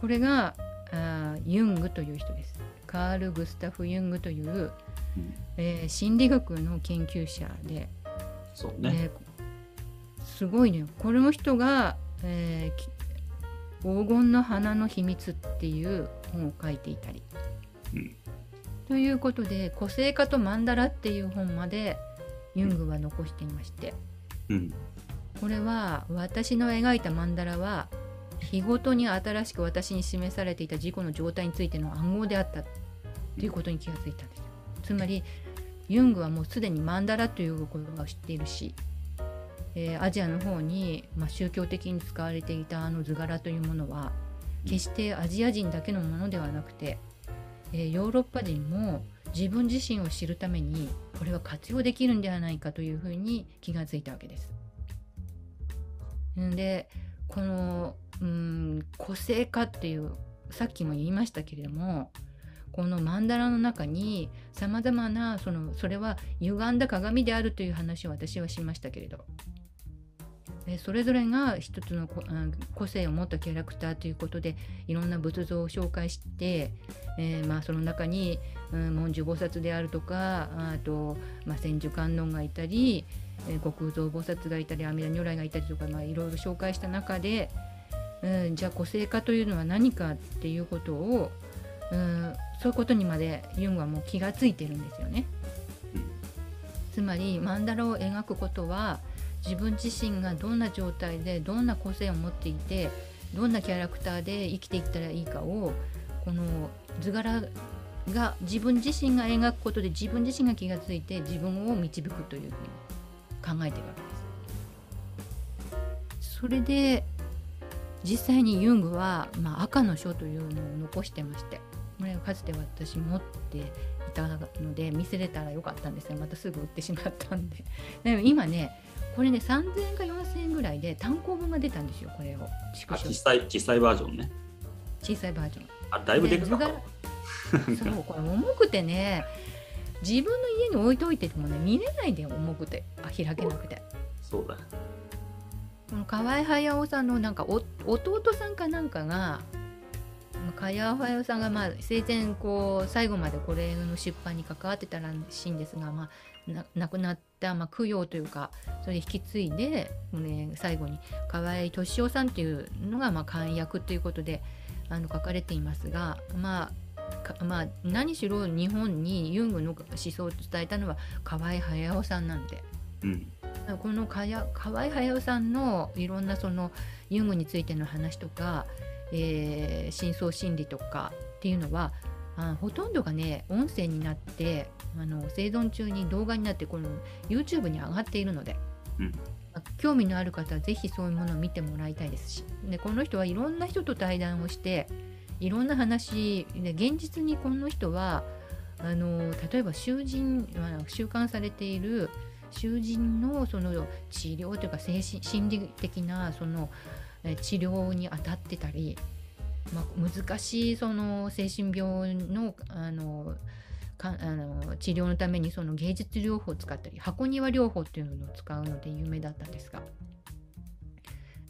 これがあユングという人です。カール・グスタフ・ユングという、うん。えー心理学の研究者で、そうね。ねすごいねこの人が、えーき黄金の花の秘密っていう本を書いていたり、うん。ということで個性化とマンダラっていう本までユングは残していまして。うん。これは私の描いたマンダラは日ごとに新しく私に示されていた自己の状態についての暗号であったということに気がついたんですよつまりユングはもうすでにマンダラという言葉を知っているし、えーアジアの方に、まあ、宗教的に使われていたあの図柄というものは決してアジア人だけのものではなくて、えーヨーロッパ人も自分自身を知るためにこれは活用できるんではないかというふうに気がついたわけです。んでこのうん個性化っていうさっきも言いましたけれどもこの曼荼羅の中にさまざまなそのそれは歪んだ鏡であるという話を私はしましたけれど。それぞれが一つの個性を持ったキャラクターということでいろんな仏像を紹介して、えーまあ、その中に、うん、文殊菩薩であるとかあと、まあ、千手観音がいたり、えー、極蔵菩薩がいたり阿弥陀如来がいたりとか、まあ、いろいろ紹介した中で、うん、じゃあ個性化というのは何かっていうことを、うん、そういうことにまでユンはもう気がついてるんですよね。つまり曼荼羅を描くことは自分自身がどんな状態でどんな個性を持っていてどんなキャラクターで生きていったらいいかをこの図柄が自分自身が描くことで自分自身が気がついて自分を導くというふうに考えてるわけです。それで実際にユングは、まあ、赤の書というのを残してましてこれはかつて私持っていたので見せれたらよかったんですがまたすぐ売ってしまったんで。でも今ねこれね3000円か4000円ぐらいで単行本が出たんですよこれを。小小さい、小さいバージョンね。小さいバージョン。あ、だいぶでかかった。そうこれ重くてね自分の家に置いといててもね見れないで重くてあ開けなくてそうだ。この河合駿さんのなんかお弟さんかなんかが河合駿さんがまあ生前こう最後までこれの出版に関わってたらしいんですが、まあ、な亡くなった、まあ、供養というかそれ引き継いで、ね、最後に河合俊夫さんっていうのがまあ漢訳ということであの書かれていますがまあかまあ、何しろ日本にユングの思想を伝えたのは河合駿さんなんで。うん。この河合駿さんのいろんなそのユングについての話とか、えー深層心理とかっていうのはあほとんどがね音声になってあの生存中に動画になってこの YouTube に上がっているので、うんまあ興味のある方はぜひそういうものを見てもらいたいですしでこの人はいろんな人と対談をしていろんな話で現実にこの人はあの例えば囚人収監されている囚人のその治療というか精神心理的なその治療に当たってたり、まあ、難しいその精神病のあのかあの治療のためにその芸術療法を使ったり箱庭療法っていうのを使うので有名だったんですが。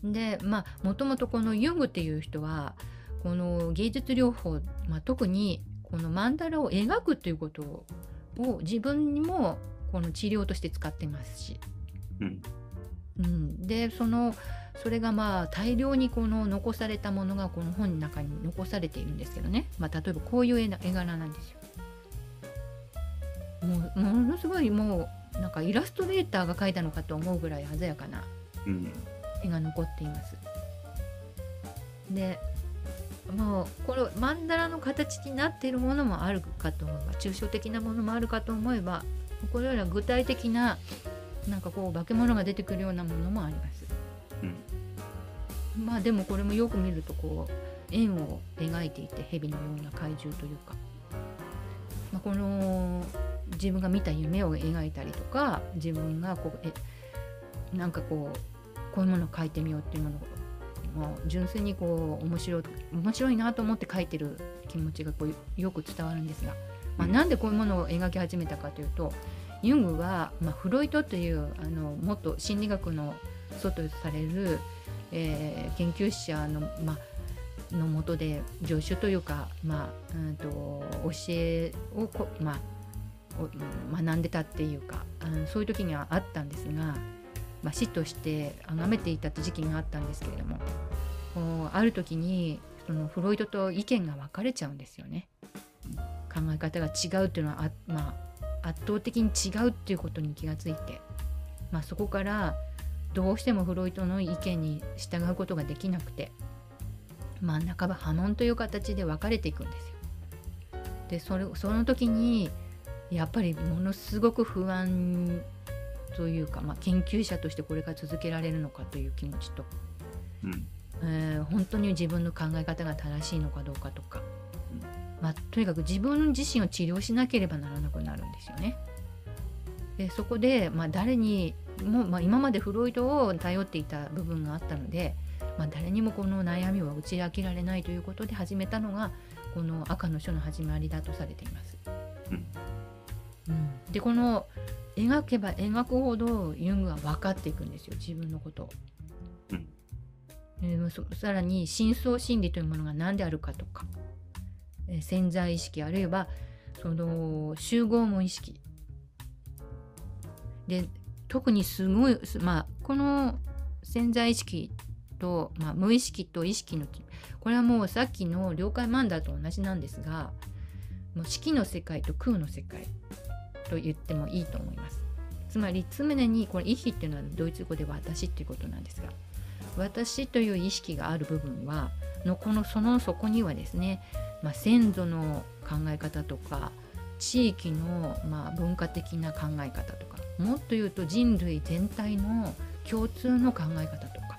でまあもともとこのユングっていう人はこの芸術療法、まあ、特にこの曼荼羅を描くということをを自分にもこの治療として使ってますし、うん。うん、でそのそれがまあ大量にこの残されたものがこの本の中に残されているんですけどね、まあ、例えばこういう絵柄なんですよ。もうものすごいもうなんかイラストレーターが描いたのかと思うぐらい鮮やかなうん。絵が残っています。でもうこの曼荼羅の形になっているものもあるかと思えば抽象的なものもあるかと思えばこのような具体的ななんかこう化け物が出てくるようなものもあります。うん。まあでもこれもよく見るとこう円を描いていて蛇のような怪獣というか、まあ、この自分が見た夢を描いたりとか自分がこうえなんかこうこういうものを描いてみようっていうものをもう純粋にこう面白い面白いなと思って描いてる気持ちがこうよく伝わるんですが、まあ、なんでこういうものを描き始めたかというとユングは、まあ、フロイトというあのもっと心理学の祖とされる、えー研究者の、まあのもとで助手というか、まあうん、と教えをこ、まあ、お学んでたっていうかあのそういう時にはあったんですが、まあ、師として崇めていた時期があったんですけれどもこうある時にそのフロイトと意見が分かれちゃうんですよね。考え方が違うっていうのはあ、まあ、圧倒的に違うっていうことに気がついて、まあ、そこからどうしてもフロイトの意見に従うことができなくて、まあ、半ば波紋という形で分かれていくんですよ。でそれその時にやっぱりものすごく不安というか、まあ、研究者としてこれから続けられるのかという気持ちと、うん。えー本当に自分の考え方が正しいのかどうかとか、まあ、とにかく自分自身を治療しなければならなくなるんですよね。でそこで、まあ、誰にも、まあ、今までフロイトを頼っていた部分があったので、まあ、誰にもこの悩みは打ち明けられないということで始めたのがこの赤の書の始まりだとされています。うん。うん、でこの描けば描くほどユングは分かっていくんですよ自分のこと。を。うん。えーそさらに深層心理というものが何であるかとか、えー潜在意識あるいはその集合無意識。で特にすごいすまあこの潜在意識と、まあ、無意識と意識のこれはもうさっきの了解マンダと同じなんですがもう色の世界と空の世界と言ってもいいと思いますつまり常にこれ意識っていうのはドイツ語で私っていうことなんですが私という意識がある部分はのこのその底にはですね、まあ、先祖の考え方とか地域の、まあ、文化的な考え方とかもっと言うと人類全体の共通の考え方とか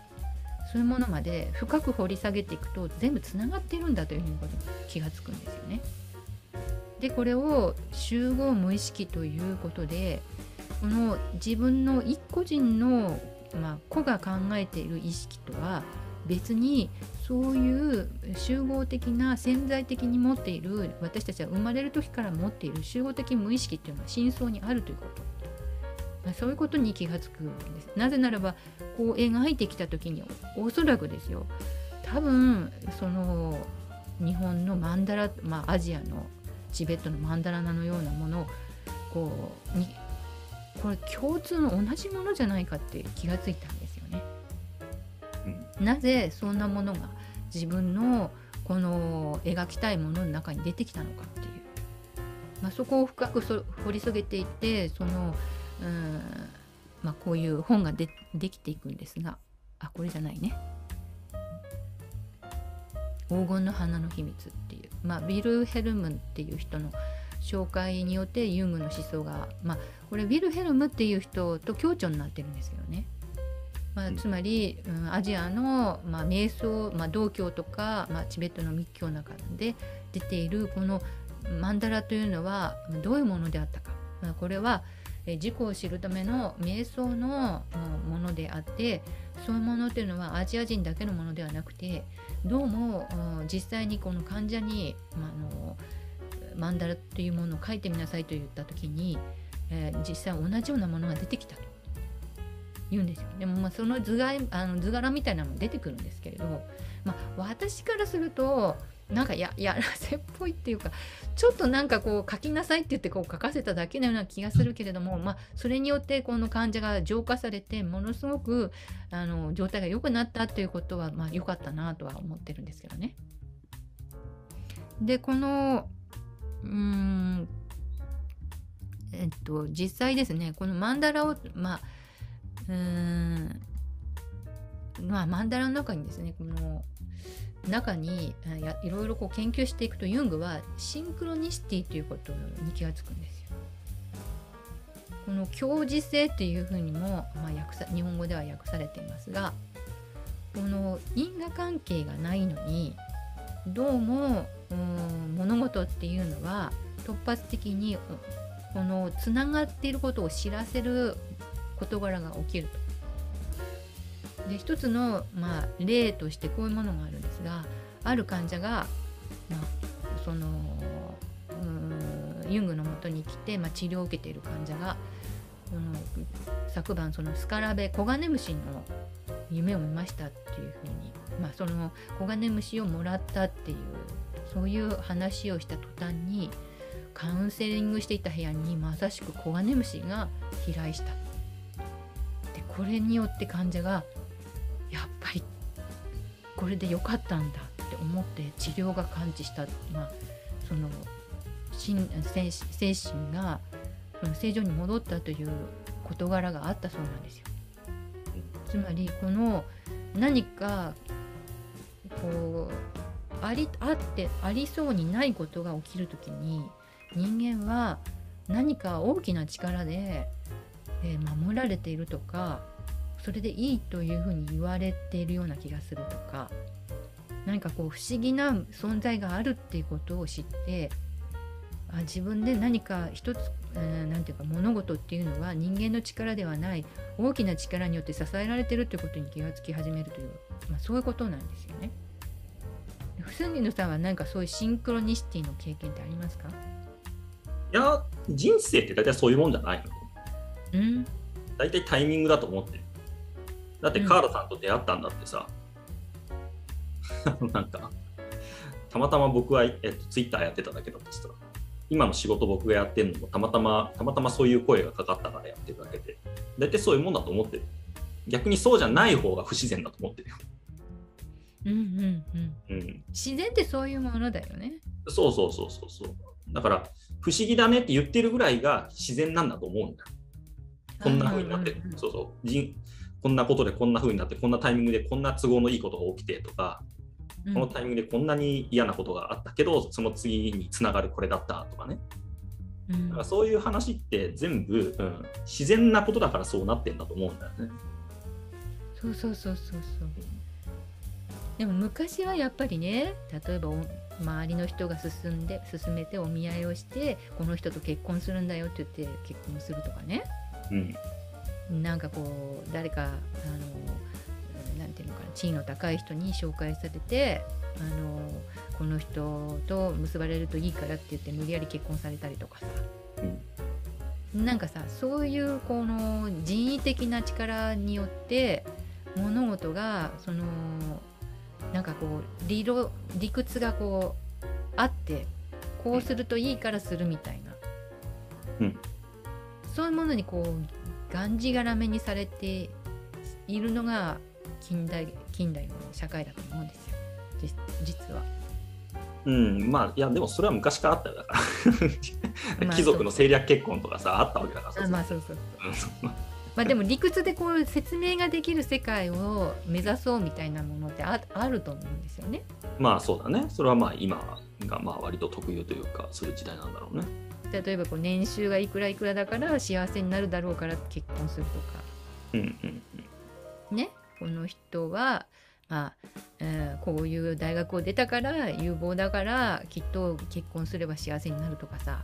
そういうものまで深く掘り下げていくと全部つながっているんだというふうに気がつくんですよね。でこれを集合無意識ということでこの自分の一個人の、まあ、個が考えている意識とは別にそういう集合的な潜在的に持っている私たちは生まれる時から持っている集合的無意識っていうのは真相にあるということ。まあそういうことに気がつくんです。なぜならばこう描いてきた時におそらくですよ。多分その日本のマンダラ、まあ、アジアのチベットのマンダラナのようなものをこうにこれ共通の同じものじゃないかって気がついたんですよね。うん。なぜそんなものが自分のこの描きたいものの中に出てきたのかっていう、まあ、そこを深くそ掘り下げていってそのうん、まあ、こういう本がでできていくんですが。あこれじゃないね「黄金の花の秘密」っていう、まあ、ビルヘルムンっていう人の紹介によってユングの思想が、まあ、これビルヘルムっていう人と共著になってるんですけどね。まあ、うんつまり、うん、アジアの、まあ、瞑想、まあ、道教とか、まあ、チベットの密教の中で出ているこのマンダラというのはどういうものであったか、まあ、これはえ自己を知るための瞑想のものであってそういうものっていうのはアジア人だけのものではなくてどうも実際にこの患者に、ま、あのマンダラというものを書いてみなさいと言った時に、えー実際同じようなものが出てきたと言うんですよ。でもまあその図があの図柄みたいなのも出てくるんですけれど、まあ、私からするとなんかややらせっぽいっていうかちょっとなんかこう書きなさいって言ってこう書かせただけのような気がするけれども、まあ、それによってこの患者が浄化されてものすごくあの状態が良くなったっていうことはまあ良かったなとは思ってるんですけどね。でこのうんえっと実際ですねこのマンダラをまあうんまあマンダラの中にですねこの中にいろいろこう研究していくとユングはシンクロニシティということに気がつくんですよ。この共時性っていうふうにも、まあ、訳さ日本語では訳されていますがこの因果関係がないのにどうもう物事っていうのは突発的にこのつながっていることを知らせる事柄が起きると。で一つの、まあ、例としてこういうものがあるんですがある患者が、まあ、そのユングのもとに来て、まあ、治療を受けている患者がこの昨晩そのスカラベコガネムシの夢を見ましたっていうふうにまあ、そのコガネムシをもらったっていうそういう話をした途端にカウンセリングしていた部屋にまさしくコガネムシが飛来した。でこれによって患者がこれでよかったんだって思って治療が完治した、まあ、その心精精神がその正常に戻ったという事柄があったそうなんですよ。つまりこの何かこうありあってありそうにないことが起きる時に人間は何か大きな力で、えー守られているとかそれでいいというふうに言われているような気がするとか何かこう不思議な存在があるっていうことを知ってあ自分で何か一つえーていうか物事っていうのは人間の力ではない大きな力によって支えられてるってことに気がつき始めるという、まあ、そういうことなんですよね。ふすぎのさんは何かそういうシンクロニシティの経験ってありますか？いや、人生って大体そういうもんじゃないの。うん大体タイミングだと思ってる。だってカールさんと出会ったんだってさ、なんか、たまたま僕は、えっと、ツイッターやってただけだとしたら、今の仕事僕がやってるのもたまたま、たまたまそういう声がかかったからやってるだけで、大体そういうもんだと思ってる。逆にそうじゃない方が不自然だと思ってるよ。うんうんうんうん。自然ってそういうものだよね。そうそうそうそうそう。だから、不思議だねって言ってるぐらいが自然なんだと思うんだよ。こんな風になって、うんうんうんそうそう人、こんなことでこんな風になって、こんなタイミングでこんな都合のいいことが起きてとか、うんこのタイミングでこんなに嫌なことがあったけど、その次につながるこれだったとかね。うんだからそういう話って全部、うん、自然なことだからそうなってんだと思うんだよね。そうそうそうそうそうでも昔はやっぱりね例えばお周りの人が進んで進めてお見合いをしてこの人と結婚するんだよって言って結婚するとかねうん。なんかこう誰かあのなんていうのかな地位の高い人に紹介されてあのこの人と結ばれるといいからって言って無理やり結婚されたりとかさ。なんかさそういうこの人為的な力によって物事がそのなんかこう理論理屈がこうあってこうするといいからするみたいな、うん。そういうものにこうがんじがらめにされているのが近代近代の社会だと思うんですよ実実は。うん、まあ、いや、でもそれは昔からあったよだから。まあ貴族の政略結婚とかさ、あったわけだからまあそうそううん まあでも理屈でこう説明ができる世界を目指そうみたいなものってああると思うんですよね。まあそうだね。それはまあ今がまあ割と特有というか、する時代なんだろうね。例えばこう年収がいくらいくらだから幸せになるだろうから結婚するとか。うんうんねこの人は、まあえーこういう大学を出たから有望だからきっと結婚すれば幸せになるとかさ、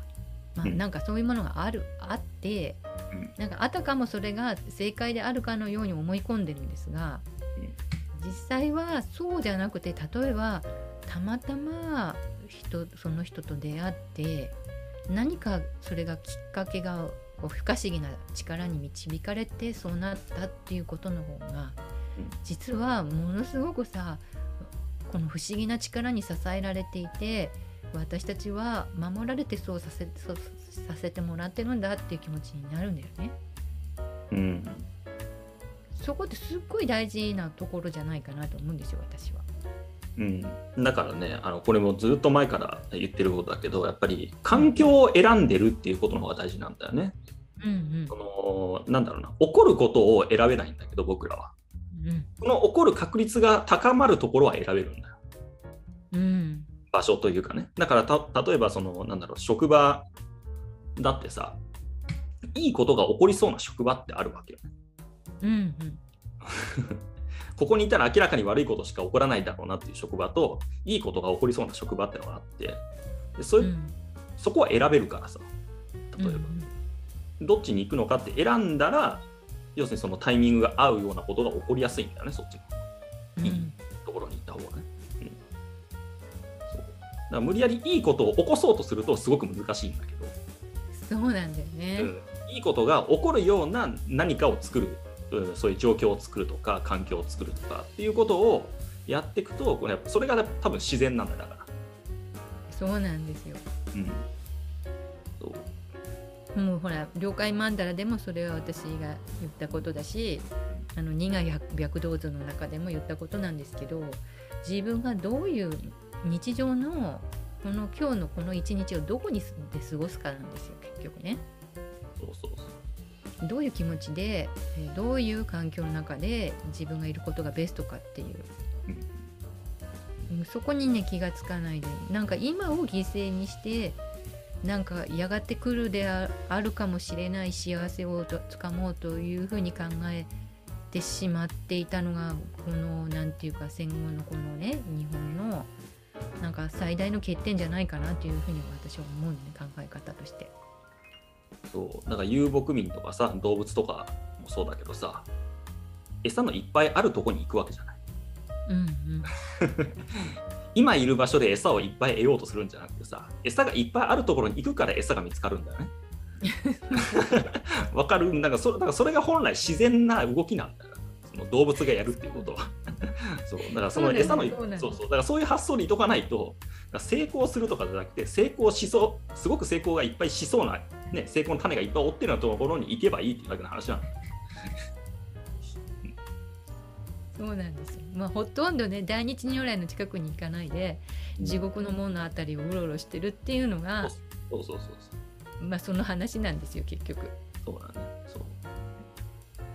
まあ、うん。なんかそういうものがあるあってうん。なんかあたかもそれが正解であるかのように思い込んでるんですがうん。実際はそうじゃなくて例えばたまたま人その人と出会って何かそれがきっかけがこう不可思議な力に導かれてそうなったっていうことの方がうん実はものすごくさこの不思議な力に支えられていて私たちは守られてそうさせそうさせてもらってるんだっていう気持ちになるんだよね。うん。そこってすっごい大事なところじゃないかなと思うんですよ私は。うん、だからねあのこれもずっと前から言ってることだけどやっぱり環境を選んでるっていうことの方が大事なんだよね。うんそのなんだろうな起こることを選べないんだけど僕らは。うんこの起こる確率が高まるところは選べるんだよ。うん場所というかね。だからた例えばそのなんだろう職場だってさいいことが起こりそうな職場ってあるわけよね。うんうん ここにいたら明らかに悪いことしか起こらないだろうなっていう職場といいことが起こりそうな職場ってのがあってでそれ、うん。そこは選べるからさ例えば、どっちに行くのかって選んだら要するにそのタイミングが合うようなことが起こりやすいんだよねそっちの。うん。いいところに行った方がね、うん、そう。だから無理やりいいことを起こそうとするとすごく難しいんだけど、そうなんだよね。うん。いいことが起こるような何かを作る、うんそういう状況を作るとか環境を作るとかっていうことをやっていくとこれそれが多分自然なんだだから。そうなんですよ。うん。そう。もうほら了解曼荼羅でもそれは私が言ったことだしあの二が白道図の中でも言ったことなんですけど自分がどういう日常のこの今日のこの一日をどこにで過ごすかなんですよ結局ね。そうそうどういう気持ちでえーどういう環境の中で自分がいることがベストかっていう、うん。そこにね気がつかないで。なんか今を犠牲にしてなんかやがて来るでああるかもしれない幸せをとつかもうというふうに考えてしまっていたのがこのなんていうか戦後のこのね日本のなんか最大の欠点じゃないかなというふうに私は思うね考え方として。そうだから遊牧民とかさ動物とかもそうだけどさ餌のいっぱいあるとこに行くわけじゃない。うんうん。今いる場所で餌をいっぱい得ようとするんじゃなくてさ餌がいっぱいあるところに行くから餌が見つかるんだよね。わかる？なんかそだからそれが本来自然な動きなんだよ。その動物がやるっていうことは。そうだからその餌のそうそうそう。だからそういう発想にいとかないと成功するとかじゃなくて成功しそうすごく成功がいっぱいしそうな、ね、成功の種がいっぱい追ってるようなところに行けばいいっていうだけの話なのそうなんですよ。まあほとんどね大日如来の近くに行かないで地獄の門のあたりをうろうろしてるっていうのが、そうそうそうそう。まあその話なんですよ結局。そうだね。そう。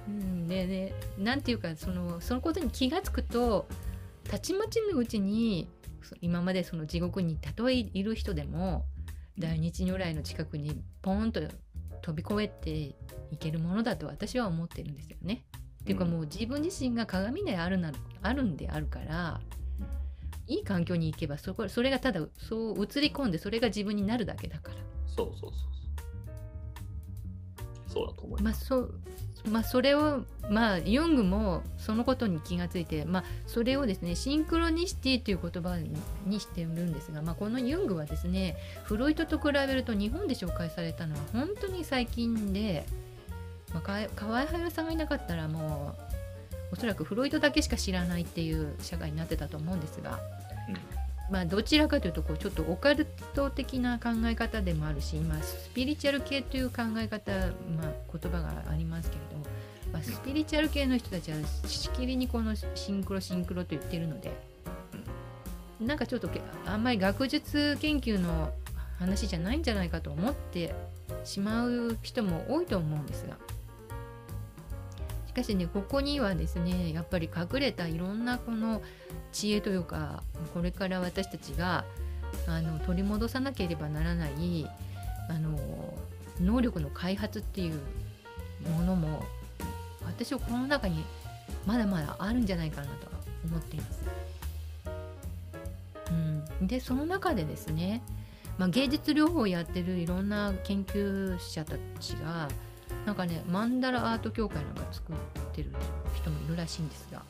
うん、でねなんていうかそのそのことに気がつくとたちまちのうちにそ今までその地獄にたとえいる人でも大日如来の近くにポーンと飛び越えていけるものだと私は思ってるんですよね。っていうかもう自分自身が鏡であるなあるんであるからいい環境に行けばそこそれがただそう映り込んでそれが自分になるだけだから。そうそうそうそう。そうだと思います、まあそうまあ、それを、まあ、ユングもそのことに気がついて、まあ、それをですねシンクロニシティという言葉にしているんですが、まあ、このユングはですねフロイトと比べると日本で紹介されたのは本当に最近で、まあ、河合隼さんがいなかったらもうおそらくフロイトだけしか知らないっていう社会になってたと思うんですが、まあ、どちらかというとこうちょっとオカルト的な考え方でもあるし今スピリチュアル系という考え方、まあ、言葉がありますけれども、まあ、スピリチュアル系の人たちはしきりにこのシンクロシンクロと言ってるのでなんかちょっとけあんまり学術研究の話じゃないんじゃないかと思ってしまう人も多いと思うんですが。しかしねここにはですねやっぱり隠れたいろんなこの知恵というかこれから私たちがあの取り戻さなければならないあの能力の開発っていうものも私はこの中にまだまだあるんじゃないかなとは思っています。うん、でその中でですね、まあ、芸術療法をやってるいろんな研究者たちがなんかねマンダラアート協会なんか作ってる人もいるらしいんですが。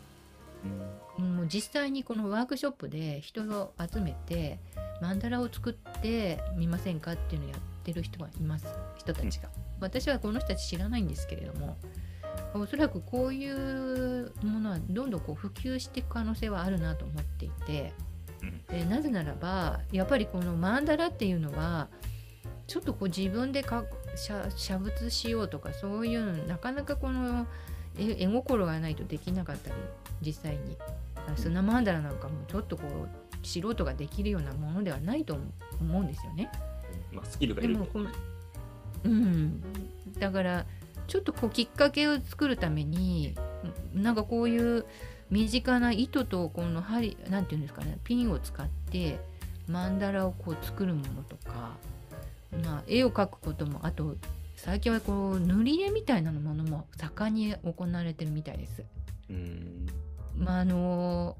もう実際にこのワークショップで人を集めてマンダラを作ってみませんかっていうのをやってる人がいます。人たちが、私はこの人たち知らないんですけれどもおそらくこういうものはどんどんこう普及していく可能性はあるなと思っていてでなぜならばやっぱりこのマンダラっていうのはちょっとこう自分でか写写仏しようとかそういうのなかなかこの絵絵心がないとできなかったり実際に。砂マンダラなんかもちょっとこう素人ができるようなものではないと思うんですよね。まあ、スキルがいる。うん。だからちょっとこうきっかけを作るためになんかこういう身近な糸とこの針なんていうんですかねピンを使ってマンダラをこう作るものとか、まあ、絵を描くこともあと最近はこう塗り絵みたいなものも盛んに行われてるみたいです。うんまああの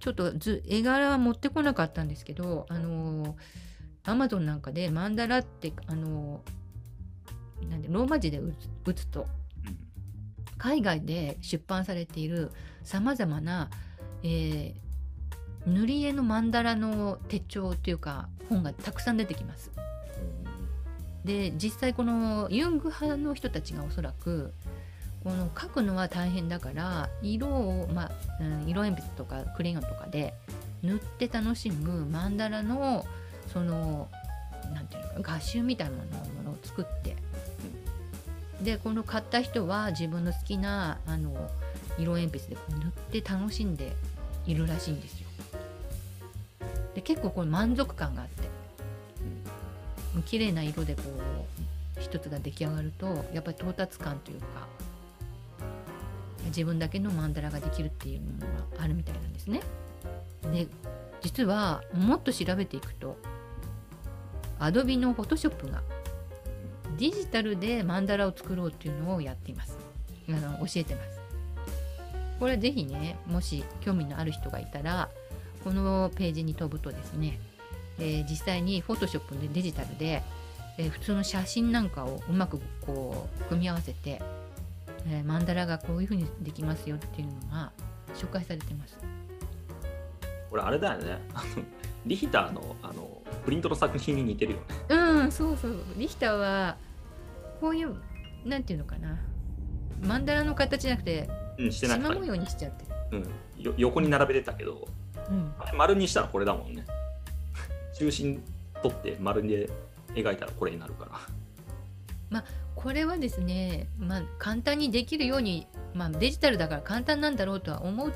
ちょっと図絵柄は持ってこなかったんですけどあのアマゾンなんかでマンダラってあのなんでローマ字で打つ打つと海外で出版されているさまざまな、えー塗り絵のマンダラの手帳っていうか本がたくさん出てきます。で実際このユング派の人たちがおそらくこの描くのは大変だから色を、まあうん、色鉛筆とかクレヨンとかで塗って楽しむマンダラのそのなんていうのか画集みたいなものを作って。でこの買った人は自分の好きなあの色鉛筆でこう塗って楽しんでいるらしいんですよ。で結構これ満足感があって。綺麗な色でこう一つが出来上がるとやっぱり到達感というか自分だけのマンダラができるっていうものがあるみたいなんですね。で実はもっと調べていくと Adobe の Photoshop がデジタルでマンダラを作ろうっていうのをやっています。あの教えてます。これぜひねもし興味のある人がいたらこのページに飛ぶとですね、えー、実際に Photoshop でデジタルで、えー、普通の写真なんかをうまくこう組み合わせて、えー、マンダラがこういうふうにできますよっていうのが紹介されてます。これあれだよね。リヒターのあのプリントの作品に似てるよね。うん、そうそう。リヒターはこういうなんていうのかな。マンダラの形じゃなくて、うん、してな縞模様にしちゃってる。うん、よ横に並べてたけど、うん、丸にしたらこれだもんね。中心取って丸で描いたらこれになるから。まあこれはですね、まあ、簡単にできるように、まあ、デジタルだから簡単なんだろうとは思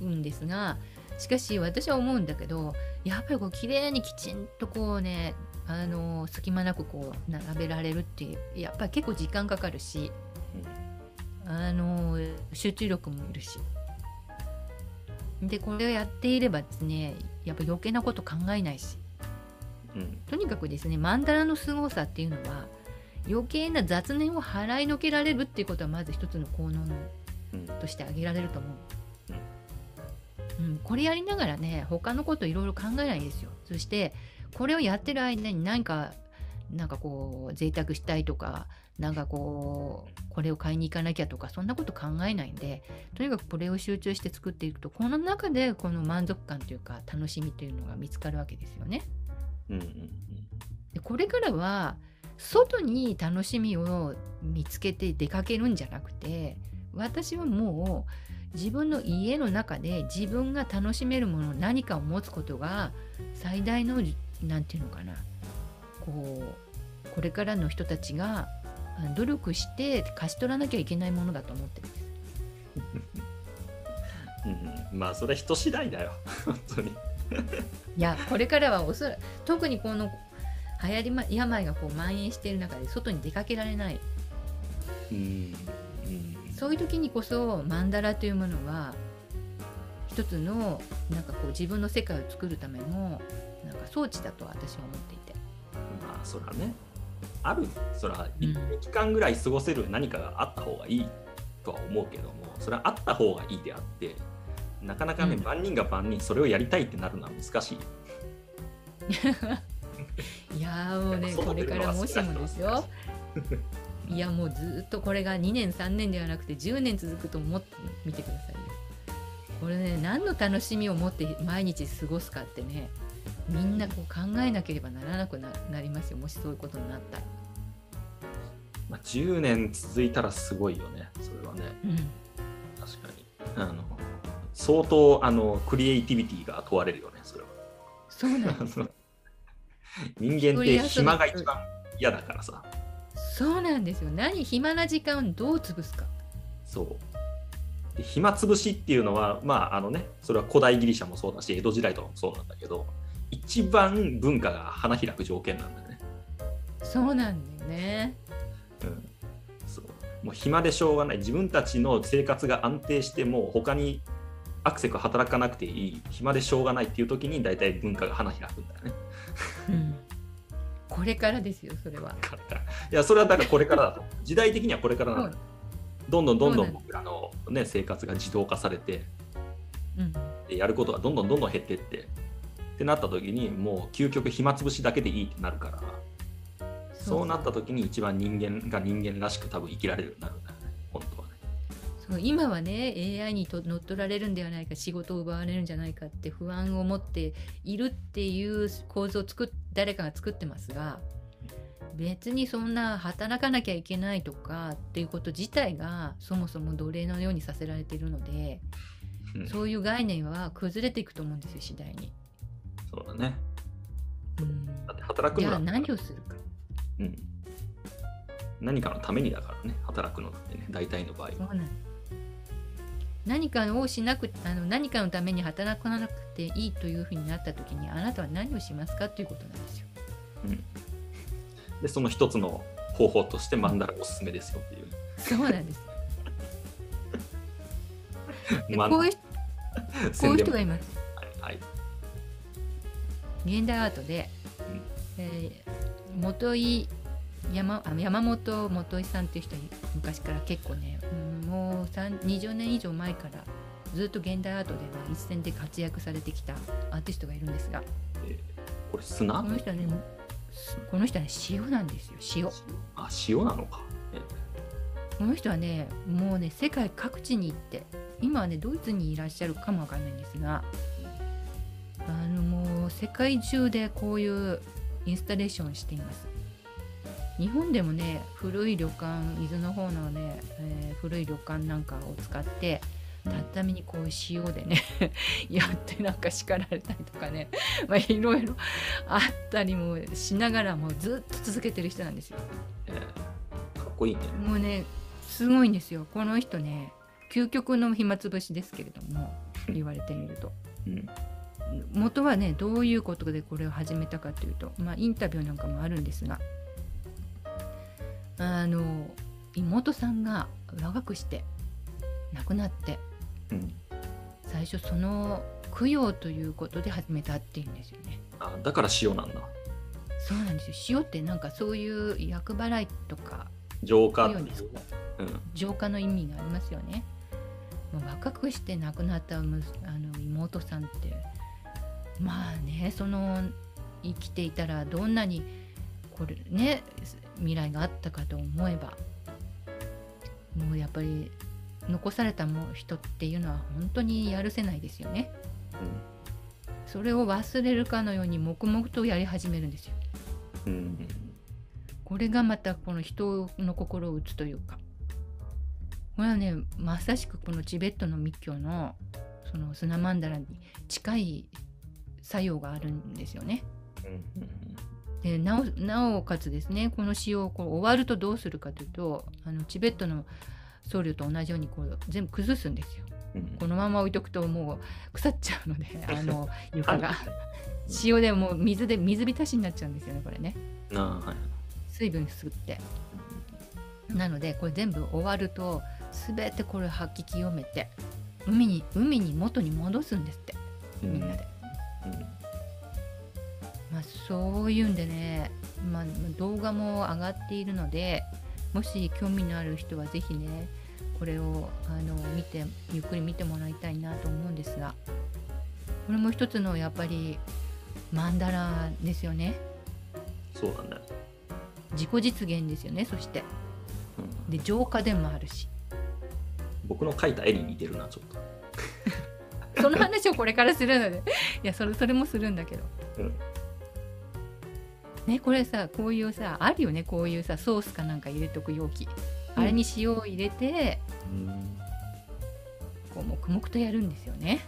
うんですがしかし私は思うんだけどやっぱりこう綺麗にきちんとこうねあの隙間なくこう並べられるっていうやっぱり結構時間かかるし、あの集中力もいるし。でこれをやっていればですねやっぱ余計なこと考えないし、うん、とにかくですねマンダラの凄さっていうのは余計な雑念を払いのけられるっていうことはまず一つの効能として挙げられると思う。うん、これやりながらね他のこといろいろ考えないんですよ。そしてこれをやってる間に何かなんかこう贅沢したいとかなんかこうこれを買いに行かなきゃとかそんなこと考えないんでとにかくこれを集中して作っていくとこの中でこの満足感というか楽しみというのが見つかるわけですよね。うんうんうん、でこれからは外に楽しみを見つけて出かけるんじゃなくて私はもう自分の家の中で自分が楽しめるもの何かを持つことが最大の何て言うのかなこうこれからの人たちが努力して貸し取らなきゃいけないものだと思ってるんです。うん、まあそれ人次第だよ本当にいやこれからはおそら特にこの流行り、ま、病がこう蔓延している中で外に出かけられない、うん、そういう時にこそマンダラというものは一つのなんかこう自分の世界を作るためのなんか装置だと私は思っていて。まあそれはね。あるそれは1期間ぐらい過ごせる何かがあった方がいいとは思うけどもそれはあった方がいいであってなかなかね、うん、万人が万人それをやりたいってなるのは難しい。いやもうねこれからもしもですよ いやもうずっとこれが2年3年ではなくて10年続くと思ってみてくださいよ。これね何の楽しみを持って毎日過ごすかってねみんなこう考えなければならなくなりますよもしそういうことになったら。まあ、10年続いたらすごいよねそれはね。うん、確かにあの相当あのクリエイティビティが問われるよねそれは。そうなんです人間って暇が一番嫌だからさ。そうなんですよ。何暇な時間をどう潰すか。そう。で暇つぶしっていうのはまああのねそれは古代ギリシャもそうだし江戸時代とかもそうなんだけど一番文化が花開く条件なんだよね。そうなんだよね。うん。そう。もう暇でしょうがない。自分たちの生活が安定しても他にアクセク働かなくていい。暇でしょうがないっていう時に大体文化が花開くんだよね、うんこれからですよそれは。いやそれはだからこれからだと。時代的にはこれからなんだ、どんどんどんどん僕らの、ね、生活が自動化されて、うん、でやることがどんどんどんどん減ってってってなった時にもう究極暇つぶしだけでいいってなるからそうなった時に一番人間が人間らしく多分生きられるようになるんだ。そう今はね AI にと乗っ取られるんではないか仕事を奪われるんじゃないかって不安を持っているっていう構造を作誰かが作ってますが別にそんな働かなきゃいけないとかっていうこと自体がそもそも奴隷のようにさせられているので、うんそういう概念は崩れていくと思うんですよ次第に。そうだね。うんだって働くじゃあ何をするか。うん、何かのためにだからね、働くのってね、大体の場合は。何かをしなくあの何かのために働かなくていいというふうになった時にあなたは何をしますかということなんですよ。うん、で、その一つの方法としてマンダラおすすめですよっていう。そうなんです。でこういう人こういう人がいます。はいはい。現代アートで、えー元井山あ山本元井さんっていう人は昔から結構ね、うんもう3 20年以上前からずっと現代アートでは一線で活躍されてきたアーティストがいるんですが。えーこれ砂？この人はねこの人はね塩なんですよ塩。あ、塩なのか。え。この人はねもうね世界各地に行って今はねドイツにいらっしゃるかもわかんないんですがあのもう世界中でこういうインスタレーションをしています日本でもね古い旅館伊豆の方のね、えー古い旅館なんかを使って畳にこう塩でね やってなんか叱られたりとかねまあいろいろあったりもしながらもうずっと続けてる人なんですよえーかっこいいね。もうねすごいんですよこの人ね究極の暇つぶしですけれども言われてみるとうん。元はねどういうことでこれを始めたかというと、まあ、インタビューなんかもあるんですがあの妹さんが若くして亡くなってうん、最初その供養ということで始めたっていうんですよねあだから塩なんだ。そうなんですよ塩ってなんかそういう厄払いとか浄化っていううん。浄化の意味がありますよね。まあ若くして亡くなったあの妹さんってまあねその生きていたらどんなにこれね未来があったかと思えばもうやっぱり残されたも人っていうのは本当にやるせないですよね。それを忘れるかのように黙々とやり始めるんですよ。うん。うん。これがまたこの人の心を打つというかこれはねまさしくこのチベットの密教のその砂マンダラに近い作用があるんですよね。うん。でなおなおかつですねこの詩をこう終わるとどうするかというとあのチベットの僧侶と同じようにこう全部崩すんですよ。うん。このまま置いとくともう腐っちゃうので あの床がはい塩でもう水で水浸しになっちゃうんですよねこれねあはい。水分吸って。なのでこれ全部終わると全てこれ吐き清めて海に海に元に戻すんですってうんみんなで、うん。まあ、そういうんでね、まあ、動画も上がっているのでもし興味のある人はぜひねこれをあの見てゆっくり見てもらいたいなと思うんですがこれも一つのやっぱりマンダラですよねそうだね。自己実現ですよねそしてうん、で浄化でもあるし僕の描いた絵に似てるな、ちょっと。その話をこれからするのでいやそれそれもするんだけどうん。ねこれさこういうさあるよねこういうさソースかなんか入れとく容器、あれに塩を入れてこう黙々とやるんですよね。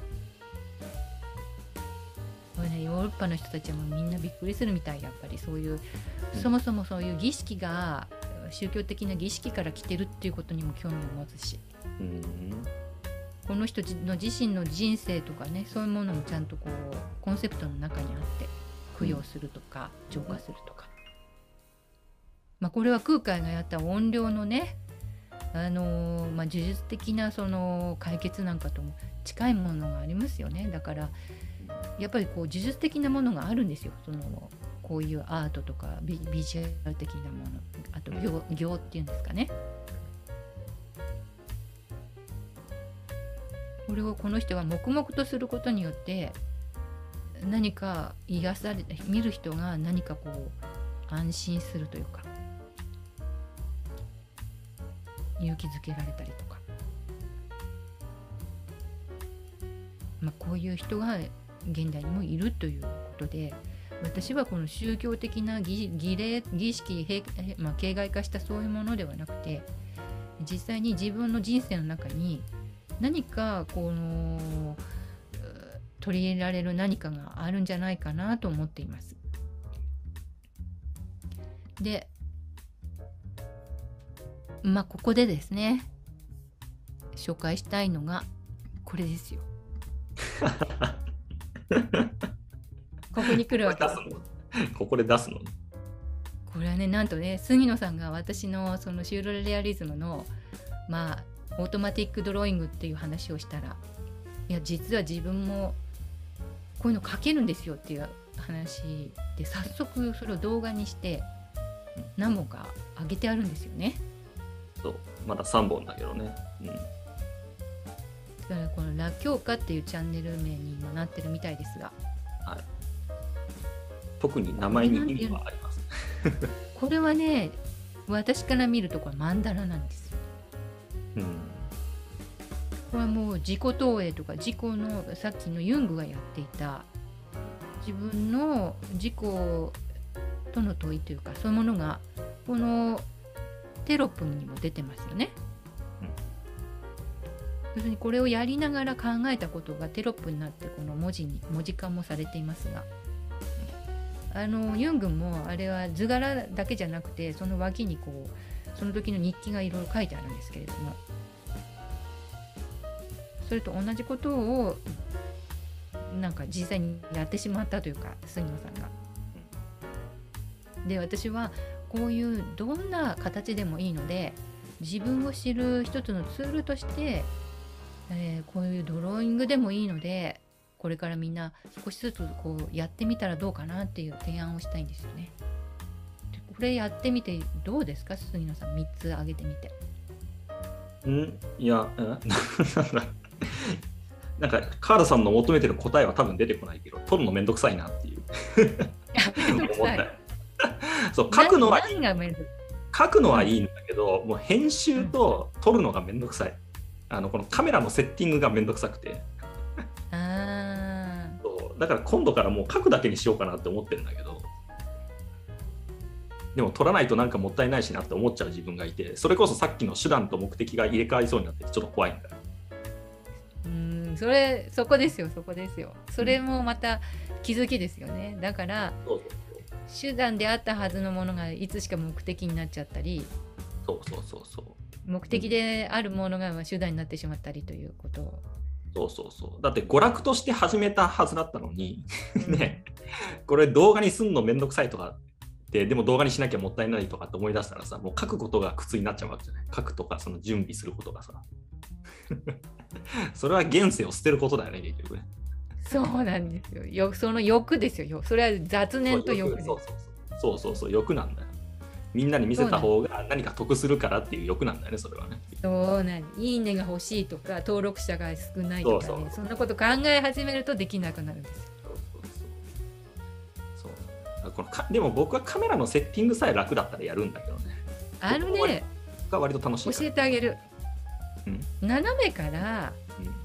これねヨーロッパの人たちはもうみんなびっくりするみたい。やっぱりそういう、うん。そもそもそういう儀式が宗教的な儀式から来てるっていうことにも興味を持つし。うん。この人の自身の人生とかねそういうものもちゃんとこうコンセプトの中にあって供養するとか浄化するとか、まあこれは空海がやった音量のねあのーまあ、呪術的なその解決なんかとも近いものがありますよね。だからやっぱりこう呪術的なものがあるんですよ。そのこういうアートとかビビジュアル的なもの。あと行行っていうんですかね。これをこの人が黙々とすることによって何か癒され見る人が何かこう安心するというか勇気づけられたりとか、まあ、こういう人が現代にもいるということで私はこの宗教的な儀儀礼儀式、へまあ、形骸化したそういうものではなくて実際に自分の人生の中に何かこの取り入れられる何かがあるんじゃないかなと思っています。でまあここでですね紹介したいのがこれですよ。ここに来るわけですここで出すの？これはねなんとね杉野さんが私のそのシュールレアリズムのまあ automatic drawing っていう話をしたらいや実は自分もこういうの書けるんですよっていう話で早速それを動画にして何本か上げてあるんですよね。そうまだ3本だけどね。うん、だからこの「ラ教科」っていうチャンネル名に今なってるみたいですが、はい、特に名前に意味はあります。これはね私から見るとこれマンダラなんですよ。うん、これはもう自己投影とか自己のさっきのユングがやっていた。自分の自己との問いというかそういうものがこのテロップにも出てますよね。要するにこれをやりながら考えたことがテロップになってこの文字に文字化もされていますが。あのユングもあれは図柄だけじゃなくてその脇にこうその時の日記がいろいろ書いてあるんですけれどもそれと同じことをなんか実際にやってしまったというか杉野さんが。で私はこういうどんな形でもいいので自分を知る一つのツールとして、えー、こういうドローイングでもいいのでこれからみんな少しずつこうやってみたらどうかなっていう提案をしたいんですよね。これやってみてどうですか？杉野さん3つ挙げてみて。ん？いや、なん かカールさんの求めてる答えは多分出てこないけど取るのめんどくさいなっていう。めんどくさい。そう書くのは書くのはいいんだけどもう編集と撮るのがめんどくさい、あのこのカメラのセッティングがめんどくさくて。あそう。だから今度からもう書くだけにしようかなって思ってるんだけど。でも撮らないとなんかもったいないしなって思っちゃう自分がいてそれこそさっきの手段と目的が入れ替わりそうになってちょっと怖いんだそれそこですよそこですよ。それもまた気づきですよね。だから手段であったはずのものがいつしか目的になっちゃったりそうそうそうそう。目的であるものが手段になってしまったりということ。をそうそうそう。だって娯楽として始めたはずだったのにね。これ動画にすんのめんどくさいとかってでも動画にしなきゃもったいないとかって思い出したらさもう書くことが苦痛になっちゃうわけじゃない。書くとかその準備することがさ それは現世を捨てることだよね結局ね。そうなんですよ。よその欲ですよ。それは雑念と欲です。そうそうそうそう欲なんだよみんなに見せた方が何か得するからっていう欲なんだよねそれはねそうなんいいねが欲しいとか登録者が少ないとかねそんなこと考え始めるとできなくなるんですよそうこのかでも僕はカメラのセッティングさえ楽だったらやるんだけどねあるねが割と楽しい教えてあげる、うん、斜めから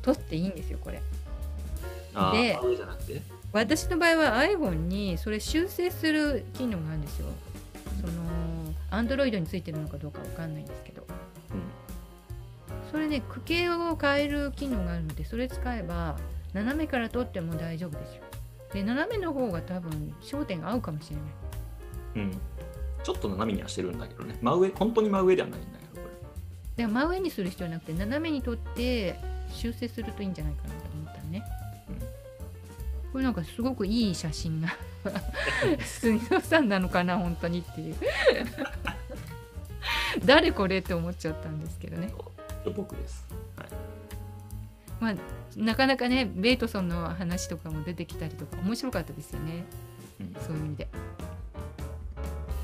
撮っていいんですよこれ、で私の場合は iPhone にそれ修正する機能があるんですよ。その Android についてるのかどうかわかんないんですけど、うん、それね区形を変える機能があるのでそれ使えば斜めから撮っても大丈夫ですよ。で斜めの方が多分焦点が合うかもしれない。うん。ちょっと斜めにはしてるんだけどね。真上、本当に真上ではないんだけど。で真上にする必要なくて斜めに撮って修正するといいんじゃないかなと思ったね。これなんかすごくいい写真が 杉野さんなのかな本当にっていう。誰これって思っちゃったんですけどね。僕です、はい、まあなかなかねベイトソンの話とかも出てきたりとか面白かったですよね、うん、そういう意味で、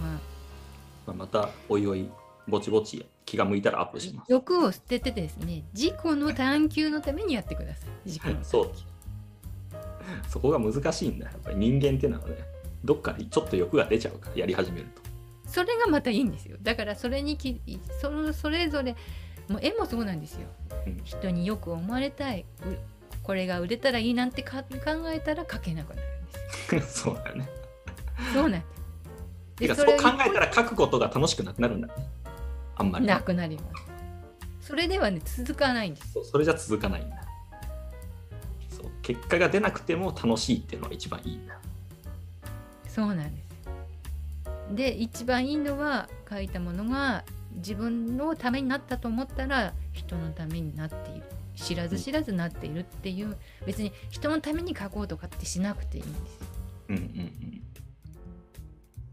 まあ、まあ、またおいおいぼちぼち気が向いたらアップします。欲を捨ててですね自己の探求のためにやってください。自己の。そう。そこが難しいんだ。やっぱり人間っていうのはねどっかでちょっと欲が出ちゃうからやり始めると。それがまたいいんですよ。だからそれにきそのそれぞれもう絵もそうなんですよ、うん、人によく思われたい。これが売れたらいいなんてか考えたら描けなくなるんです。そうだね。そうなんてかでそう考えたら書くことが楽しくなくなるんだねあんまり。なくなります。それではね続かないんです。そうそれじゃ続かないんだ。そう結果が出なくても楽しいっていうのは一番いいんだそうなんです。で一番いいのは書いたものが自分のためになったと思ったら人のためになっている。知らず知らずなっているっていう。別に人のために書こうとかってしなくていいんです。ようんうんうん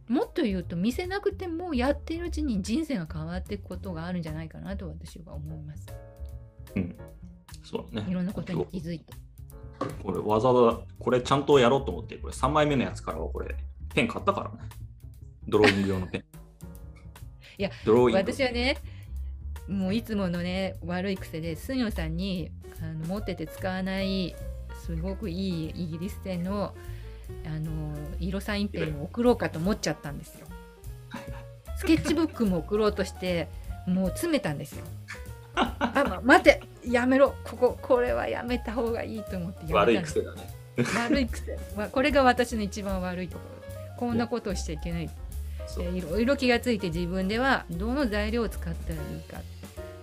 もっと言うと見せなくてもやっているうちに人生が変わっていくことがあるんじゃないかなと私は思います。うん。そうだね。いろんなことに気づいて。これわざわざこれちゃんとやろうと思ってこれ3枚目のやつからはこれペン買ったからね。ドローイング用のペン。いやドローイング。私はねもういつものね悪い癖でスニョさんにあの持ってて使わないすごくいいイギリス製のあの色サインペンを送ろうかと思っちゃったんですよ。スケッチブックも送ろうとしてもう詰めたんですよ。あ、ま、待てやめろ。こここれはやめた方がいいと思ってやめたん悪い癖だね。悪い癖。わこれが私の一番悪いところ。こんなことをしちゃいけない。いろいろ気がついて自分ではどの材料を使ったらいいか。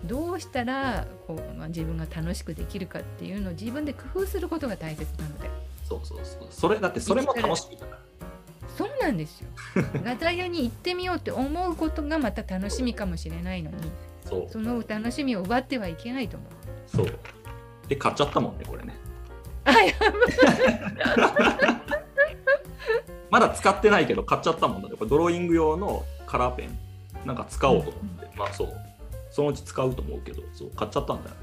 どうしたらこう、まあ、自分が楽しくできるかっていうのを自分で工夫することが大切なのでそうそうそう。それだってそれも楽しみだから。そうなんですよ。ガタヤに行ってみようって思うことがまた楽しみかもしれないのにそう。その楽しみを奪ってはいけないと思う。そう。で買っちゃったもんねこれね。はい。まだ使ってないけど買っちゃったもんだって。これドローイング用のカラーペンなんか使おうと思って、まあそう。そのうち使うと思うけどそう買っちゃったんだよ。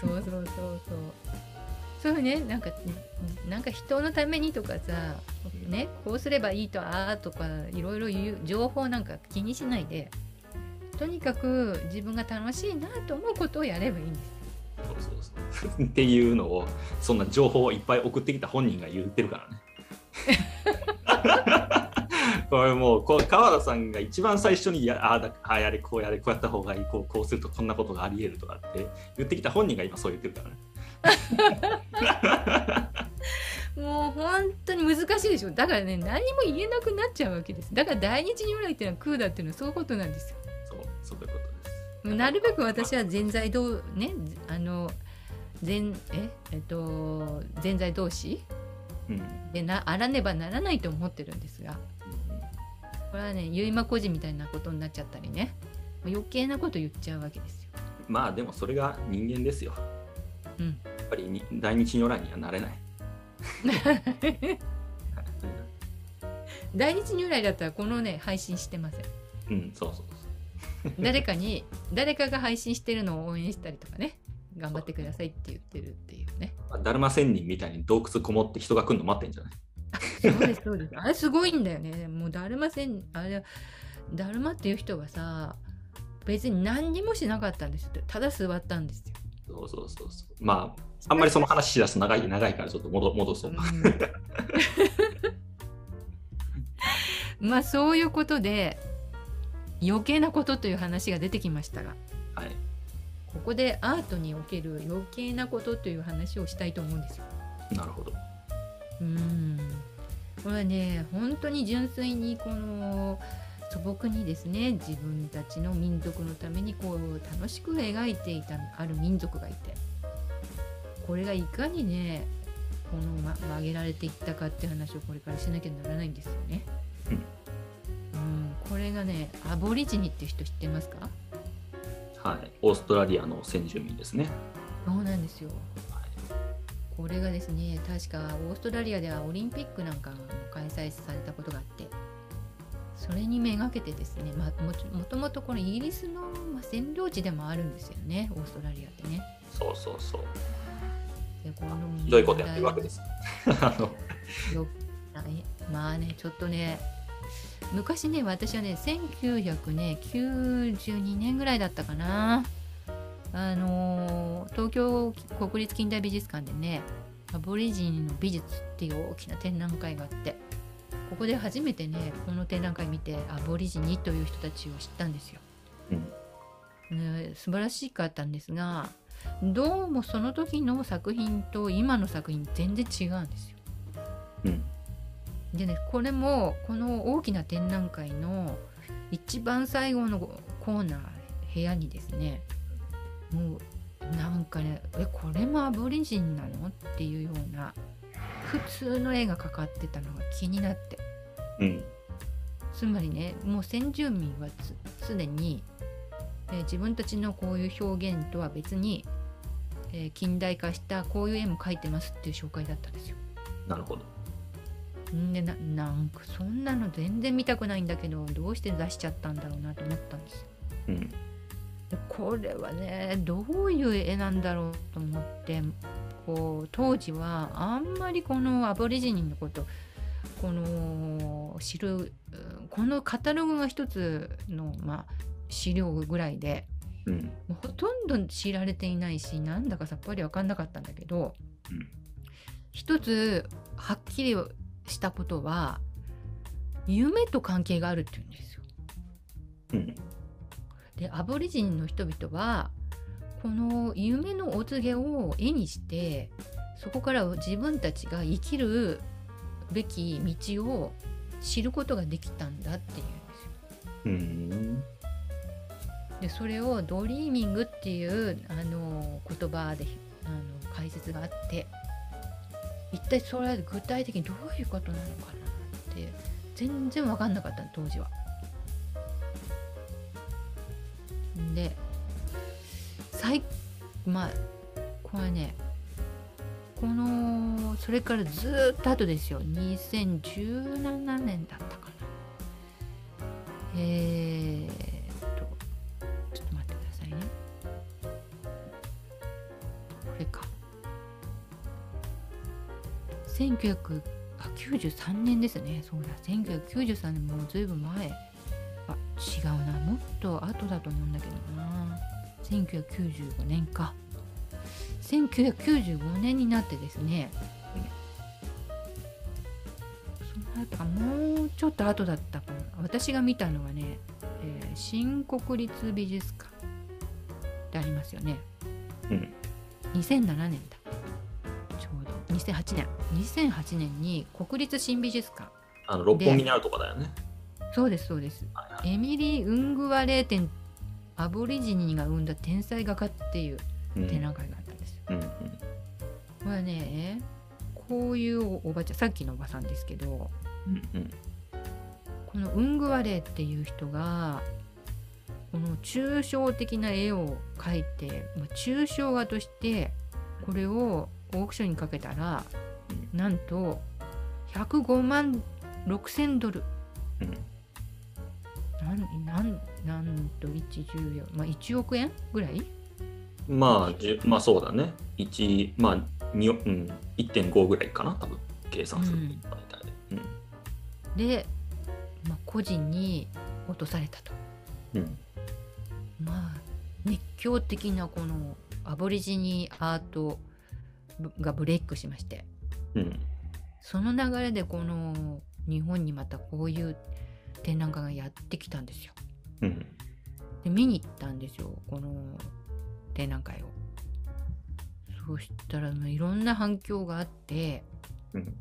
そうそうそうそうそういうねなんかなんか人のためにとかさねこうすればいいとああとかいろいろ言う情報なんか気にしないでとにかく自分が楽しいなと思うことをやればいいんです。そうそうそうっていうのをそんな情報をいっぱい送ってきた本人が言ってるからね。これもうこう川田さんが一番最初にやああだああやれこうやれこうやった方がいいこうこうするとこんなことがあり得るとかって言ってきた本人が今そう言ってるからねもう本当に難しいでしょ。だからね何も言えなくなっちゃうわけです。だから大日如来っていうのは空だっていうのはそういうことなんですよ。そうそういうことです。なるべく私は全在同ねあの全ええっと全在同士うん。でなあらねばならないと思ってるんですが。これはね結馬孤児みたいなことになっちゃったりね。余計なこと言っちゃうわけですよ。まあでもそれが人間ですよ。うん、ぱりに大日如来にはなれない 大日如来だったらこのね配信してません。うんそうそうそう誰かに誰かが配信してるのを応援したりとかね頑張ってくださいって言ってるっていうね。まあだるま仙人みたいに洞窟こもって人が来るの待ってんじゃない？そうですそうです。あれすごいんだよね。もうだるませんあれだるまっていう人がさ別に何にもしなかったんですよ。ただ座ったんですよ。そうそうそうそう。まああんまりその話しだすと長い長いからちょっと戻戻そう、うん。まあそういうことで余計なことという話が出てきましたが。はい。ここでアートにおける余計なことという話をしたいと思うんですよ。なるほど。うん。これはね本当に純粋にこの素朴にですね自分たちの民族のためにこう楽しく描いていたある民族がいてこれがいかにねこの、ま、曲げられていったかって話をこれからしなきゃならないんですよね。うん、これがねアボリジニって人知ってますか？はい。オーストラリアの先住民ですね。そうなんですよ。はい。これがですね確かオーストラリアではオリンピックなんかも開催されたことがあってそれにめがけてですね、まあ、もちもともとこのイギリスの、まあ、占領地でもあるんですよねオーストラリアってね。そうそうそう。でこのひどいことやってるわけです？よはいまあねちょっとね昔ね私はね1992年ぐらいだったかな。あのー東京国立近代美術館でねアボリジニの美術っていう大きな展覧会があってここで初めてねこの展覧会見てアボリジニという人たちを知ったんですよ。うんね素晴らしかったんですがどうもその時の作品と今の作品全然違うんですよ。うんでねこれもこの大きな展覧会の一番最後のコーナー部屋にですねもうなんかねえこれもアボリジンなの？っていうような普通の絵がかかってたのが気になってうんつまりねもう先住民はつすでに、えー自分たちのこういう表現とは別に、えー近代化したこういう絵も描いてますっていう紹介だったんですよ。なるほど。んでななんかそんなの全然見たくないんだけどどうして出しちゃったんだろうなと思ったんですよ。うんでこれはねどういう絵なんだろうと思ってこう当時はあんまりこのアボリジニのことこの知るうんこのカタログが一つの、まあ、資料ぐらいでうん。ほとんど知られていないしなんだかさっぱり分かんなかったんだけど、うん一つはっきりしたことは夢と関係があるっていうんですよ。うん。でアボリジニの人々はこの夢のお告げを絵にしてそこから自分たちが生きるべき道を知ることができたんだっていうんですよ。うんでそれを dreaming っていうあの言葉であの解説があって一体それは具体的にどういうことなのかなって全然分かんなかったの当時は。で最まあこれねこのそれからずっと後ですよ。2017年だったかな。えー、っとちょっと待ってくださいね。これか。1993年ですね。そうだ。1993年もうずいぶん前。あ違うな。もっと後だと思うんだけどな。1995年か。1995年になってですね。その後かもうちょっと後だったかな。私が見たのはね、えー新国立美術館ってありますよね。うん。2007年だ。ちょうど。2008年。2008年に国立新美術館。あの六本木にあるとかだよね。そうですそうです。はいはい。エミリー・ウングワレー展アボリジニが生んだ天才画家っていううん。展覧会があったんですよ。うんこれはねこういうおばちゃんさっきのおばさんですけどうんうん。このウングワレーっていう人がこの抽象的な絵を描いて、まあ、抽象画としてこれをオークションにかけたらなんと105万6,000ドル。うんなんなんなんと114、まあ、1億円ぐらい？まあ、まあそうだね。1、まあ、2うん、1.5ぐらいかな、多分計算するとうん。大体で。うん。で、まあ、個人に落とされたと。うん。まあ熱狂的なこのアボリジニアートがブレイクしまして。うん。その流れでこの日本にまたこういう展覧会がやってきたんですよ。うんで見に行ったんですよこの展覧会を。そうしたらまあいろんな反響があってうん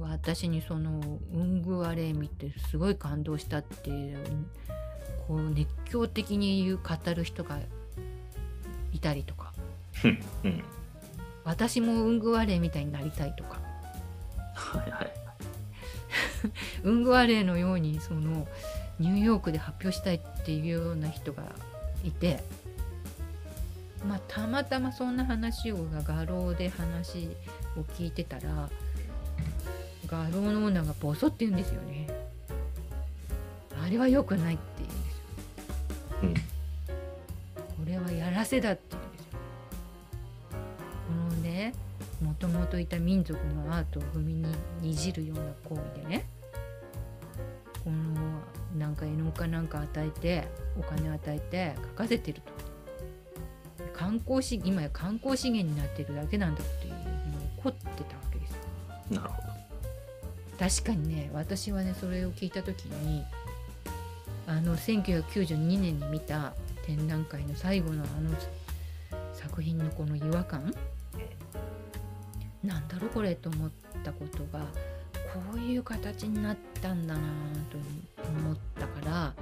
私にそのウングワレー見てすごい感動したってこう熱狂的に言う語る人がいたりとかうんうん私もウングワレーみたいになりたいとかはいはい。ウングワレーのようにそのニューヨークで発表したいっていうような人がいてまあたまたまそんな話をが画廊で話を聞いてたら画廊のオーナーがボソって言うんですよね。あれは良くないって言うんですよ。うんこれはやらせだって言うんですよ。このねもともといた民族のアートを踏みににじるような行為でねこのなんか絵の具かなんか与えてお金を与えて書かせてると観光資今や観光資源になってるだけなんだっていうのを怒ってたわけですよ。なるほど。確かにね私はねそれを聞いた時にあの1992年に見た展覧会の最後のあの作品のこの違和感なんだろうこれと思ったことがいう形になったんだなと思ったから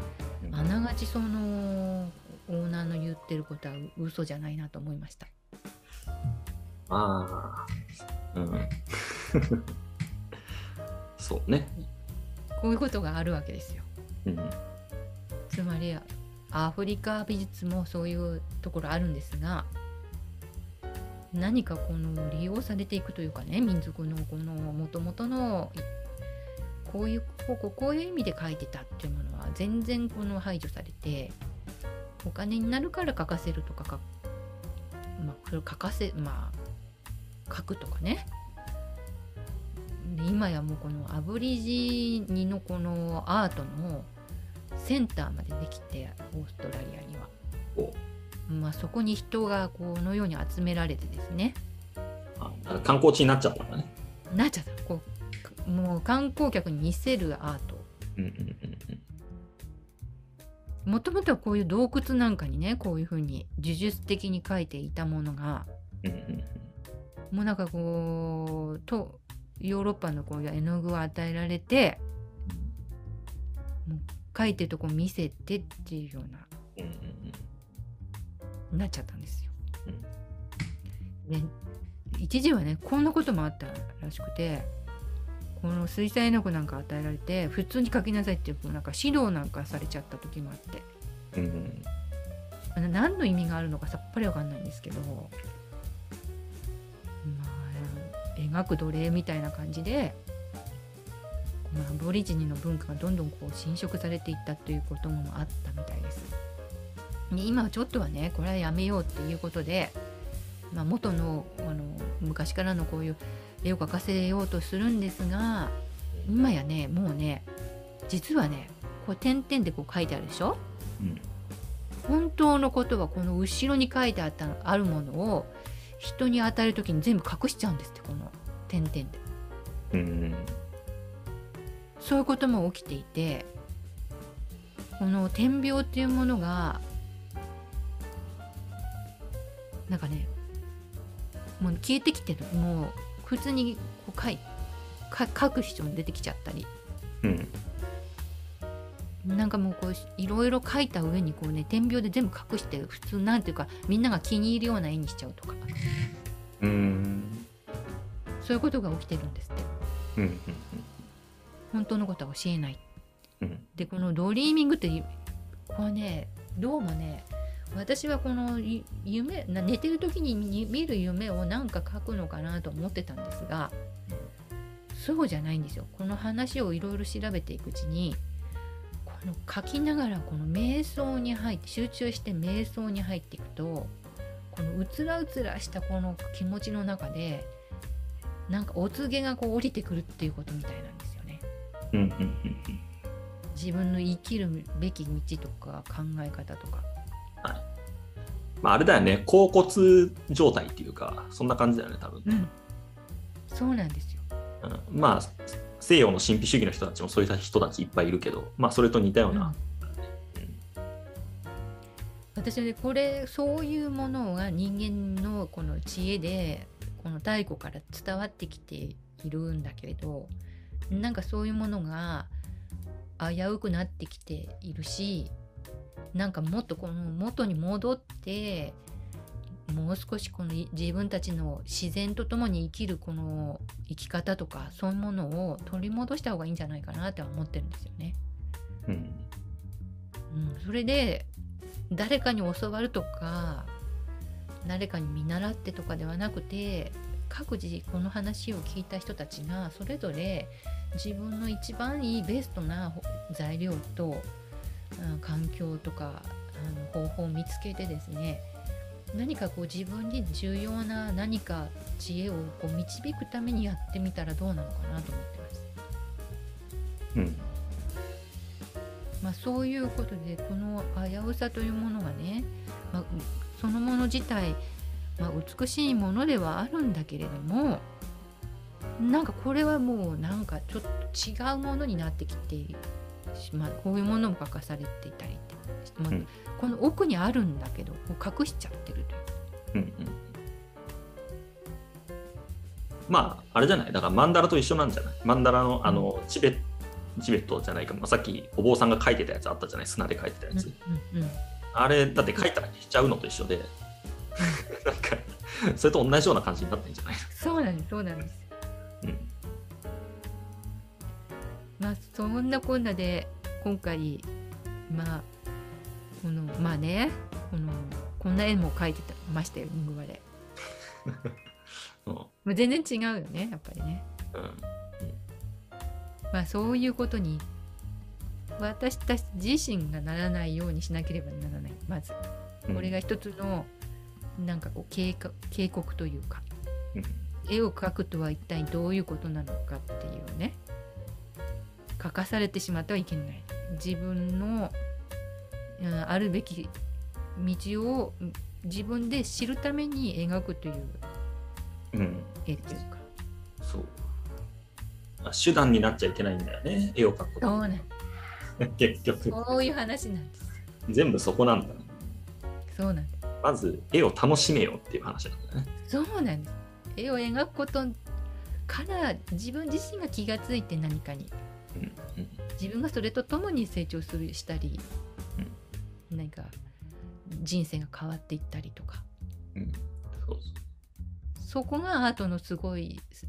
うんあながちそのオーナーの言ってることは嘘じゃないなと思いました。ああ、うん。そうね。こういうことがあるわけですよ。うん。つまりアフリカ美術もそういうところあるんですが何かこの利用されていくというかね民族のこのもともとのこういうこうこういう意味で書いてたっていうものは全然この排除されてお金になるから書かせるとかかまあ書かせまあ書くとかね。で今やもうこのアブリジニのこのアートのセンターまでできてオーストラリアには、まあ、そこに人がこのように集められてですね。あ観光地になっちゃったんだね。なっちゃった。こうもう観光客に見せるアート。もともとはこういう洞窟なんかにねこういうふうに呪術的に書いていたものがうん。うんうん。もうなんかこうとヨーロッパのこういう絵の具を与えられて書いてるとこ見せてっていうような。うんうんうんなっちゃったんですよ。で一時はねこんなこともあったらしくてこの水彩絵の具なんか与えられて普通に描きなさいっていうなんか指導なんかされちゃった時もあってうん何の意味があるのかさっぱりわかんないんですけどまあ描く奴隷みたいな感じで、まあ、アボリジニの文化がどんどんこう侵食されていったということもあったみたいです。で今はちょっとはねこれはやめようっていうことで、まあ、元のあの昔からのこういう絵を描かせようとするんですが今やねもうね実はねこう点々でこう書いてあるでしょ？うん。本当のことはこの後ろに書いてあったあるものを人に与える時に全部隠しちゃうんですってこの点々で。うん。そういうことも起きていてこの点描っていうものがなんかねもう消えてきてる。もう普通にこう描いか描く人に出てきちゃったり。うん。なんかもうこういろいろ描いた上にこうね点描で全部隠して普通なんていうかみんなが気に入るような絵にしちゃうとか。うん。そういうことが起きてるんですって。うんうん本当のことは教えない。うん。でこのドリーミングっていうこれねどうもね私はこのい夢な寝てる時に見見る夢をなんか描くのかなと思ってたんですがそうじゃないんですよ。この話をいろいろ調べていくうちにこの書きながらこの瞑想に入って集中して瞑想に入っていくとこのうつらうつらしたこの気持ちの中でなんかお告げがこう降りてくるっていうことみたいなんですよね。自分の生きるべき道とか考え方とかまああれだよね。甲骨状態っていうかそんな感じだよね多分。ね、そうなんですよ。うん。まあ西洋の神秘主義の人たちもそういう人たちいっぱいいるけどまあそれと似たような、私はねこれそういうものが人間のこの知恵でこの太古から伝わってきているんだけれどなんかそういうものが危うくなってきているしなんかもっとこの元に戻ってもう少しこの自分たちの自然とともに生きるこの生き方とかそういうものを取り戻した方がいいんじゃないかなって思ってるんですよね。うんうん、それで誰かに教わるとか誰かに見習ってとかではなくて各自この話を聞いた人たちがそれぞれ自分の一番いいベストなほ材料とあ環境とかあの方法を見つけてですね何かこう自分に重要な何か知恵をこう導くためにやってみたらどうなのかなと思ってます。うんまあ、そういうことでこの危うさというものがね、まあ、そのもの自体、まあ、美しいものではあるんだけれどもなんかこれはもうなんかちょっと違うものになってきてしまうこういうものも書かされていたりって、まあうん。この奥にあるんだけど隠しちゃってるという。うんうん。まああれじゃない？だからマンダラと一緒なんじゃない？マンダラのあのチベチベットじゃないか、まあ、さっきお坊さんが書いてたやつあったじゃない？砂で書いてたやつ、うんうんあれだって書いたら消しちゃうのと一緒で。なんかそれと同じような感じになってんじゃない？そうなんですそうなんです。の、うんまあそんなこんなで今回まあこのまあねこのこんな絵も描いてたましたよリングまあ、全然違うよねやっぱりね。まあそういうことに私たち自身がならないようにしなければならない。まずうん。これが一つのなんかこう警告警告というかうん。絵を描くとは一体どういうことなのかっていうね書かされてしまってはいけない。自分のうんあるべき道をうん自分で知るために描くといううん。絵っていうか。そう。あ手段になっちゃいけないんだよね。絵を描くこと。そうなん 結局。そういう話なんです全部そこなんだ。そうなんです。まず絵を楽しめよっていう話なんだね。そうなんです。絵を描くことから自分自身が気がついて何かにうんうん自分がそれとともに成長するしたり、何か人生が変わっていったりとか。うん。そうそこがアートのすごいす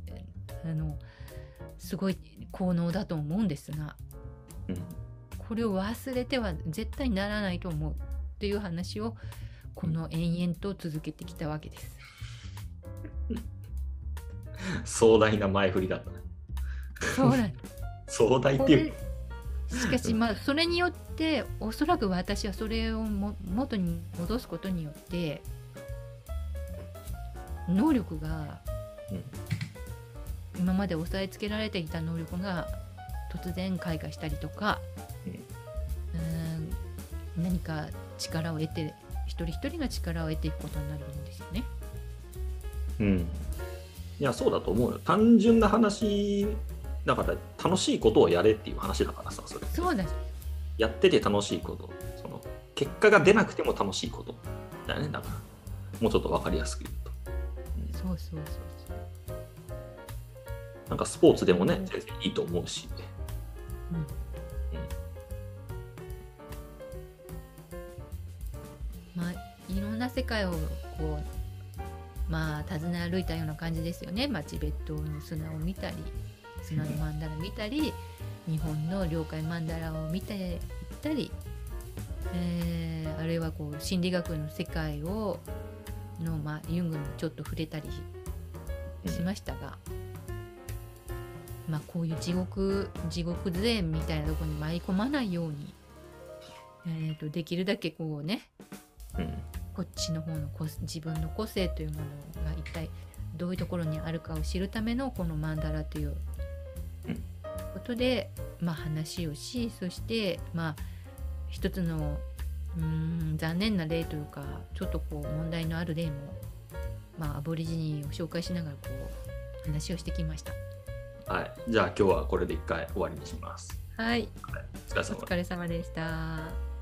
あのすごい効能だと思うんですがうん。これを忘れては絶対ならないと思うっていう話をこの延々と続けてきたわけです。壮大な前振りだったね。そうなんです壮大っこていう。れしかしまあそれによっておそらく私はそれをも元に戻すことによって能力がうん。今まで押さえつけられていた能力が突然開花したりとか、うん何か力を得て一人一人が力を得ていくことになるんですよね。うん。いやそうだと思うよ。単純な話だから楽しいことをやれっていう話だからさそれそうやってて楽しいこと。その結果が出なくても楽しいこと。だよね。だからもうちょっと分かりやすく言うと、うんそうそうそうそう。なんかスポーツでもね全然いいと思うし、まあいろんな世界をこうまあ訪ね歩いたような感じですよね、まあ、チベットの砂を見たり砂のマンダラ見たり日本の領海マンダラを見ていったり、えーあるいはこう心理学の世界をの、まあ、ユングにちょっと触れたりしましたが、まあ、こういう地獄地獄税みたいなところに舞い込まないように、えー、とできるだけこうねうん。こっちの方の個自分の個性というものが一体どういうところにあるかを知るためのこのマンダラといううんことで、まあ、話をしそしてまあ一つのうーん残念な例というかちょっとこう問題のある例も、まあ、アボリジニを紹介しながらこう話をしてきました。はい。じゃあ今日はこれで一回終わりにします、はい、お疲れ様お疲れ様でした。